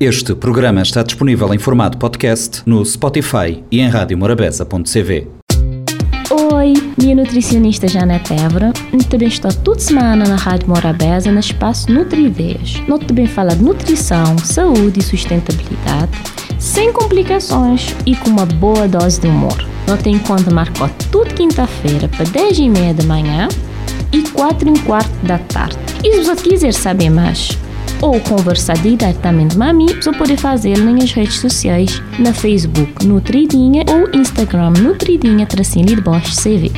Este programa está disponível em formato podcast no Spotify e em radiomorabeza.cv. Oi, minha nutricionista Janete Évora. Também estou toda semana na Rádio Morabeza no espaço Nutri-Ideias. Nós também fala de nutrição, saúde e sustentabilidade, sem complicações e com uma boa dose de humor. Nós tem conta marcou toda quinta-feira para 10 e meia da manhã e 4 e um quarto da tarde. E se você quiser saber mais, ou conversar diretamente com a mim, você pode fazer nas redes sociais, na Facebook Nutridinha ou Instagram Nutridinha tracinho de Bosch CV.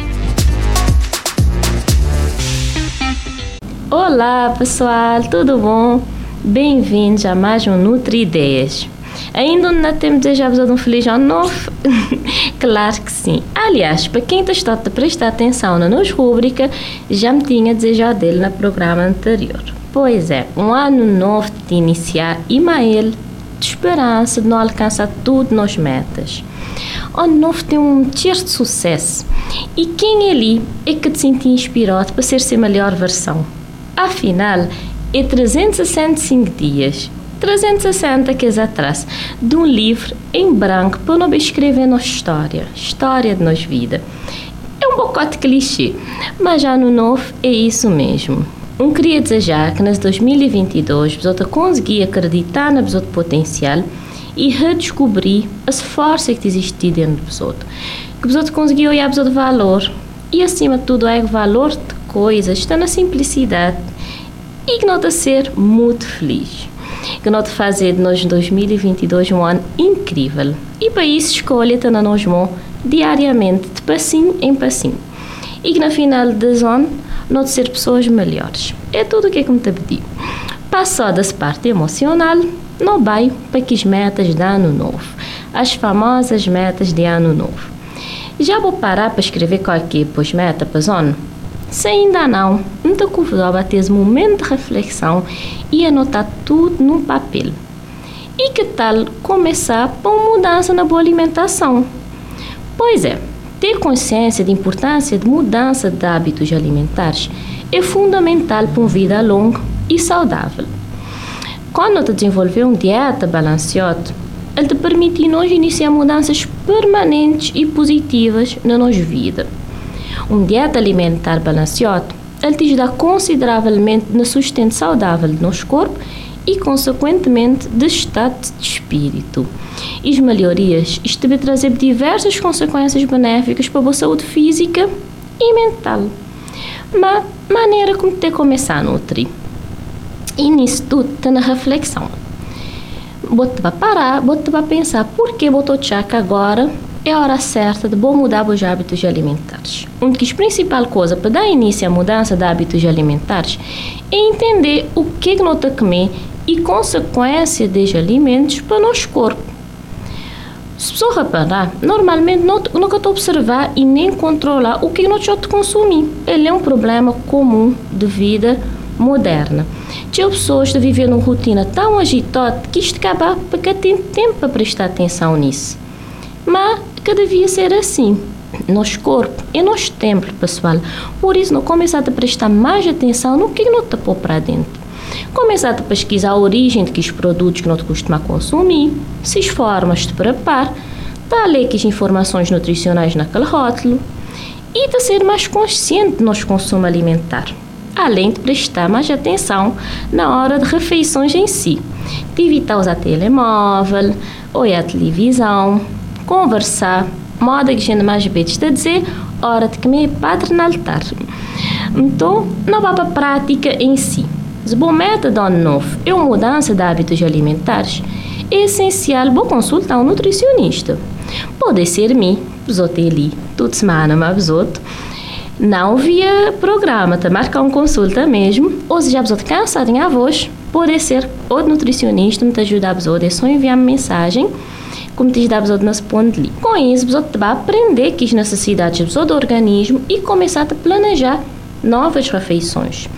Olá pessoal, tudo bom? Bem-vindos a mais um Nutri Ideias. Ainda não temos desejado um feliz ano novo? claro que sim. Aliás, para quem está a prestar atenção na nossa rubrica, já me tinha desejado dele no programa anterior. Pois é, um ano novo de iniciar e mais de esperança de não alcançar tudo nas metas. O ano novo tem um de sucesso e quem é ali é que te sente inspirado para ser sua melhor versão. Afinal, é 365 dias 360 que atrás de um livro em branco para não escrever nossa história, história de nossa vida. É um bocote clichê, mas já no novo é isso mesmo. Um queria desejar que nas 2022 você conseguir acreditar na seu potencial e redescobrir as forças que existem dentro de você. Que você conseguir olhar o valor e acima de tudo é o valor de coisas está na simplicidade e que nota ser muito feliz. Que nota fazer de nós 2022 um ano incrível. E para isso escolha está na nossa mão diariamente, de passinho em passinho. E que na final do ano não ser pessoas melhores. É tudo o que é que me te pedi. Passada essa parte emocional, não vai para que as metas de ano novo. As famosas metas de ano novo. Já vou parar para escrever qualquer pós meta para zona? Se ainda não, então convidava a ter esse momento de reflexão e anotar tudo num papel. E que tal começar por mudança na boa alimentação? Pois é, ter consciência da importância de mudança de hábitos alimentares é fundamental para uma vida longa e saudável. Quando te desenvolver uma dieta balanceada, ele te permite nós iniciar mudanças permanentes e positivas na nossa vida. Uma dieta alimentar balanceada, ele te ajuda consideravelmente na sustento saudável do nosso corpo e, consequentemente, de estado de espírito. E as melhorias isto deve trazer diversas consequências benéficas para a boa saúde física e mental. Mas maneira como te começar a nutrir. E nisso tudo está na reflexão. Para parar, para pensar por que chaca agora é a hora certa de bom mudar os hábitos alimentares. Uma das principais coisas para dar início à mudança de hábitos alimentares é entender o que é que nós comer e consequência desses alimentos para o nosso corpo. Se pessoa reparar, normalmente não, nunca estou a observar e nem controlar o que nós estamos consumir. Ele é um problema comum de vida moderna. Tinha pessoas de viver numa rotina tão agitada que isto acaba porque tem tempo para prestar atenção nisso. Mas que devia ser assim. Nosso corpo é nosso templo, pessoal. Por isso, não começar a prestar mais atenção no que está pôr para dentro. Começar a pesquisar a origem de que os produtos que não costuma consumir, se as formas de preparar, tá a ler que as informações nutricionais naquele rótulo e de ser mais consciente do nosso consumo alimentar, além de prestar mais atenção na hora de refeições em si, de evitar usar telemóvel, olhar a televisão, conversar, modo que gente mais vezes está a dizer, hora de comer padre no altar. Então, não vai para a prática em si. Se bom método novo é uma mudança de hábitos alimentares, é essencial vou consultar um nutricionista. Pode ser mim, besote ali, toda semana, mas besote. Não via programa, te marcar uma consulta mesmo, ou se já besote cansado em voz, pode ser outro nutricionista me ajudar a besote, é só enviar -me mensagem como te dá besote nas ali. Com isso, você vai aprender que as necessidades do organismo e começar a planejar novas refeições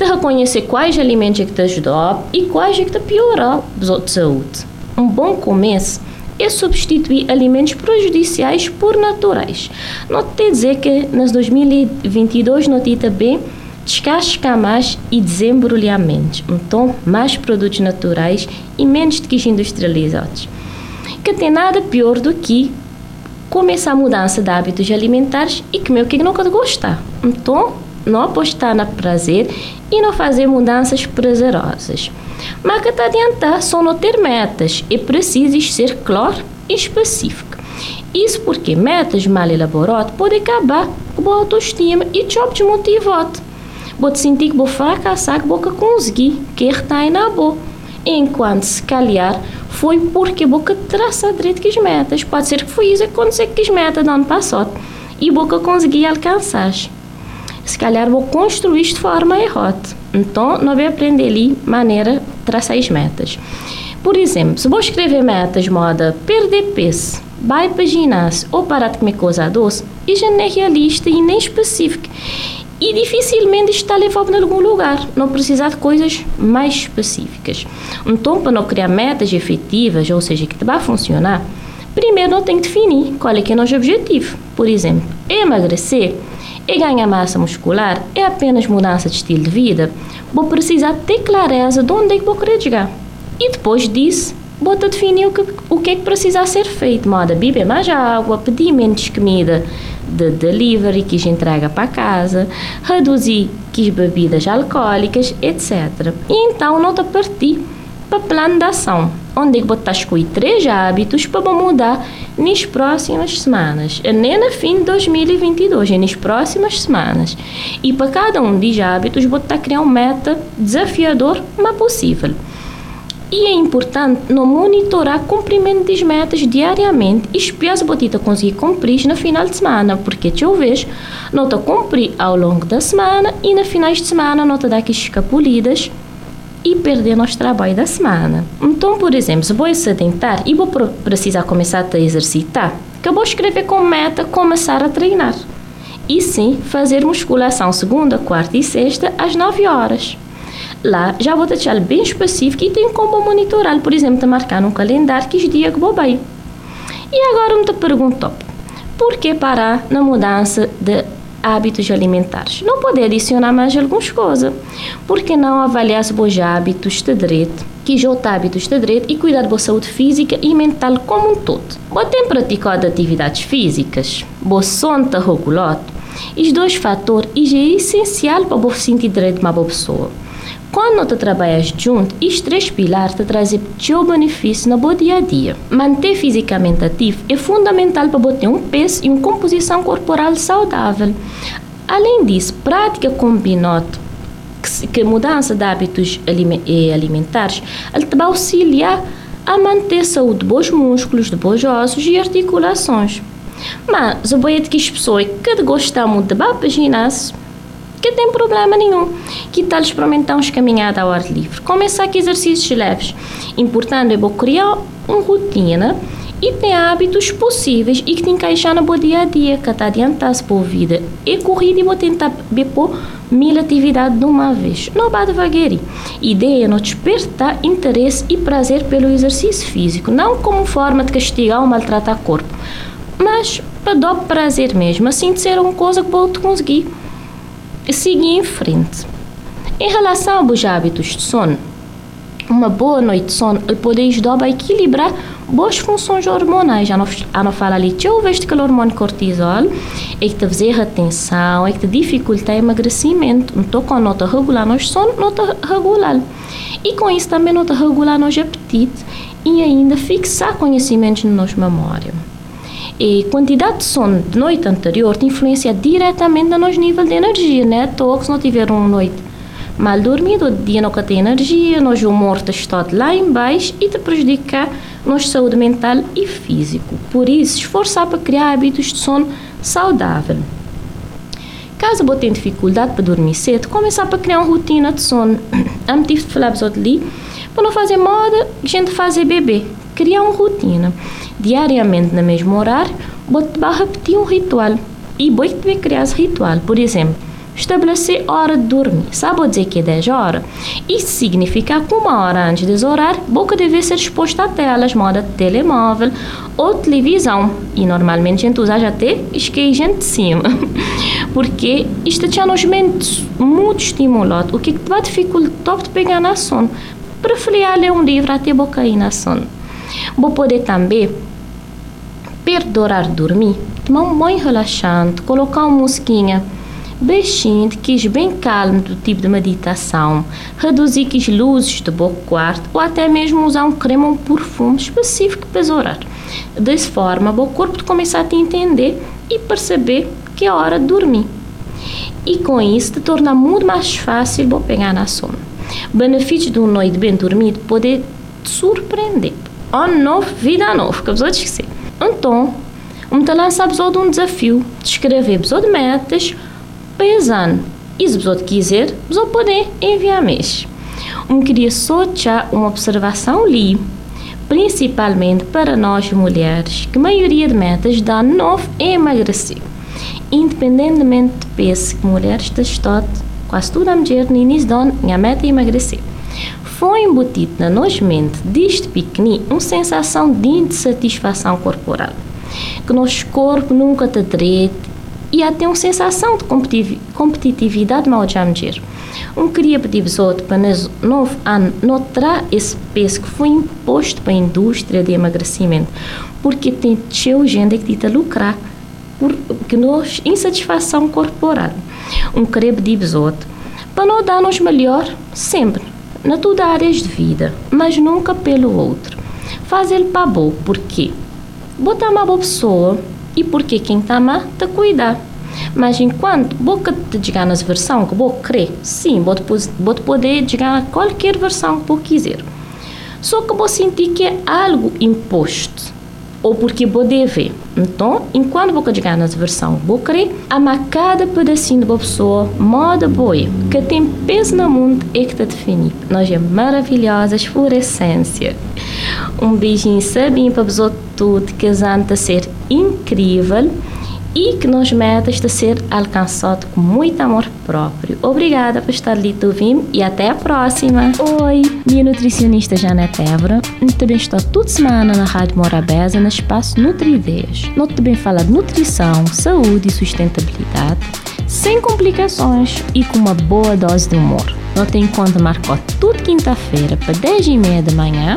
de reconhecer quais alimentos é que te ajudou e quais é que te piorou a saúde. Um bom começo é substituir alimentos prejudiciais por naturais. Não te dizer que nas 2022 não te também descascar mais e desembrulhar menos. Então, mais produtos naturais e menos de que industrializados. Que tem nada pior do que começar a mudança de hábitos alimentares e comer o que quer gostar. Então, não apostar no prazer e não fazer mudanças prazerosas. Mas que te adiantar só não ter metas e precisas ser claro e específico. Isso porque metas mal elaboradas podem acabar com a autoestima e te desmotivar. Vou sentir que vou fracassar, que vou conseguir, que está na boa. Enquanto se calhar foi porque vou traçar direito que as metas. Pode ser que foi isso que aconteceu com as metas do ano passado e vou conseguir alcançar. Se calhar vou construir de forma errada. Então, não vou aprender ali maneira de traçar as metas. Por exemplo, se vou escrever metas moda perder peso, vai para ginásio ou parar de comer coisa doce, isso não é realista e nem específico. E dificilmente está levado em algum lugar, não precisar de coisas mais específicas. Então, para não criar metas efetivas, ou seja, que vai funcionar, primeiro não tem que definir qual é que é o nosso objetivo. Por exemplo, emagrecer e ganhar massa muscular é apenas mudança de estilo de vida, vou precisar ter clareza de onde é que vou querer chegar. E depois disso, bota definir o que, o que é que precisa ser feito. Moda beber mais água, pedir menos comida de delivery que entrega para casa, reduzir que bebidas alcoólicas, etc. E então nota partir para plano de ação, onde é que botar escolher três hábitos para mudar nas próximas semanas, nem na fim de 2022, é nas próximas semanas. E para cada um dos hábitos, botar criar um meta desafiador, mas possível. E é importante não monitorar cumprimento das metas diariamente e espiar se você conseguir cumprir no final de semana, porque talvez não está cumprir ao longo da semana e no finais de semana não está dar aqui escapulidas e perder nosso trabalho da semana. Então, por exemplo, se vou sedentar e vou precisar começar a exercitar, que vou escrever como meta começar a treinar. E sim, fazer musculação segunda, quarta e sexta às 9 horas. Lá já vou deixar bem específico e tem como monitorar, por exemplo, marcar num calendário que dias que vou bem. E agora me te pergunto, por que parar na mudança de hábitos alimentares? Não poder adicionar mais algumas coisas. Por que não avaliar os bons hábitos de direito, que já hábitos de direito e cuidar da saúde física e mental como um todo? Vou ter praticado atividades físicas, vou sono regulado. Os dois fatores é essencial para você sentir direito de uma boa pessoa. Quando tu trabalhas junto, estes três pilares te trazem teu benefício no bom dia a dia. Manter fisicamente ativo é fundamental para ter um peso e uma composição corporal saudável. Além disso, prática combinada que mudança de hábitos alimentares, ele te auxiliar a manter a saúde de bons músculos, de bons ossos e articulações. Mas, boia é que as pessoas que gostam muito de ginásio que tem problema nenhum. Que tal experimentar uns caminhadas ao ar livre? Começar com exercícios leves. Importante é você criar uma rotina e ter hábitos possíveis e que te encaixar no dia a dia, que te adiantar-se para a vida. E corrida e vou tentar pôr mil atividades de uma vez. Não vá devagarinho. Ideia é não despertar interesse e prazer pelo exercício físico, não como forma de castigar ou maltratar o corpo, mas para dar prazer mesmo, assim de ser uma coisa que vou conseguir seguir em frente. Em relação aos hábitos de sono, uma boa noite de sono pode ajudar a equilibrar boas funções hormonais. Já não, já não fala ali, vejo que o hormônio cortisol é que te faz retenção, é que te dificulta o emagrecimento. Então, quando não te regular nosso sono, não te regular. E com isso também não te regular nosso apetite e ainda fixar conhecimentos na nossa memória. E quantidade de sono de noite anterior te influencia diretamente no nosso nível de energia, né? Todos se não tiver uma noite mal dormida, o dia não tem energia, nosso humor está lá embaixo e te prejudica nossa saúde mental e físico. Por isso, esforçar para criar hábitos de sono saudável. Caso você tenha dificuldade para dormir cedo, começar para criar uma rotina de sono. Eu tive de falar ali, para não fazer moda, a gente fazer bebê. Criar uma rotina diariamente no mesmo horário, você vai repetir um ritual. E você vai criar esse ritual. Por exemplo, estabelecer hora de dormir. Sabe dizer que é 10 horas? Isso significa que uma hora antes desse horário, boca deve ser exposta a telas, moda telemóvel ou televisão. E normalmente a gente usa até esquejante de cima. Porque isto tinha nos mentes muito estimulado, o que vai dificultar de pegar na sono. Preferia ler um livro até boca aí na sono. Vou poder também perdoar dormir, tomar um banho relaxante, colocar uma musiquinha baixinho, que bem calmo, do tipo de meditação, reduzir as luzes do bom quarto ou até mesmo usar um creme ou um perfume específico para orar. Dessa forma, o corpo começa a te entender e perceber que é hora de dormir. E com isso, te torna muito mais fácil vou pegar na sono. Benefício de uma noite bem dormida poder te surpreender. Ano novo, vida nova, que você esquecer. Então, um te lança de um desafio de escrever de metas pesando. E se você quiser, você pode enviar mês. Um queria só uma observação ali, principalmente para nós mulheres, que a maioria de metas dá novo emagrecer. Independentemente do peso que mulheres estão, quase toda a no início do ano, a meta é emagrecer. Foi embutido na nossa mente, desde pequenino, uma sensação de insatisfação corporal. Que nosso corpo nunca está direito e até uma sensação de competitividade mal de mulher. Um queria pedir outro para nós novo ano notar esse peso que foi imposto para a indústria de emagrecimento, porque tem cheio gente que tenta lucrar por que nós insatisfação corporal. Um queria pedir outro para não dar-nos melhor sempre, na toda áreas de vida, mas nunca pelo outro. Faz ele para bom, porque botar uma boa pessoa e porque quem está má te cuidar. Mas enquanto boca te chegar nas versão que você crê, sim, você poder chegar a qualquer versão que você quiser. Só que você sentir que é algo imposto ou porque você deve. Então, enquanto você chegar nas versão crê, ama cada pedacinho da pessoa, moda boa, que tem peso no mundo e que te define. Nós é maravilhosas por essência. Um beijinho sabinho para vocês tudo, que a ser incrível e que nos metas de ser alcançado com muito amor próprio. Obrigada por estar ali ouvindo e até a próxima. Oi, minha nutricionista Janete Évora. Também estou toda semana na Rádio Morabeza no espaço Nutrideias. Nós também fala de nutrição, saúde e sustentabilidade, sem complicações e com uma boa dose de humor. Nós tem conta marcou toda quinta-feira para 10 e meia da manhã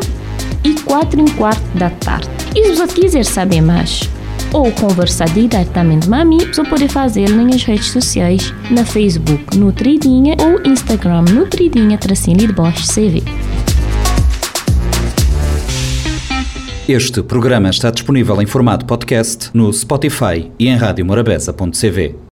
e 4 e um quarto da tarde. E se você quiser saber mais, ou conversar diretamente com a mim, você pode fazer nas redes sociais, na Facebook Nutridinha ou Instagram Nutridinha Tracinho de Bosch CV. Este programa está disponível em formato podcast no Spotify e em radiomorabeza.cv.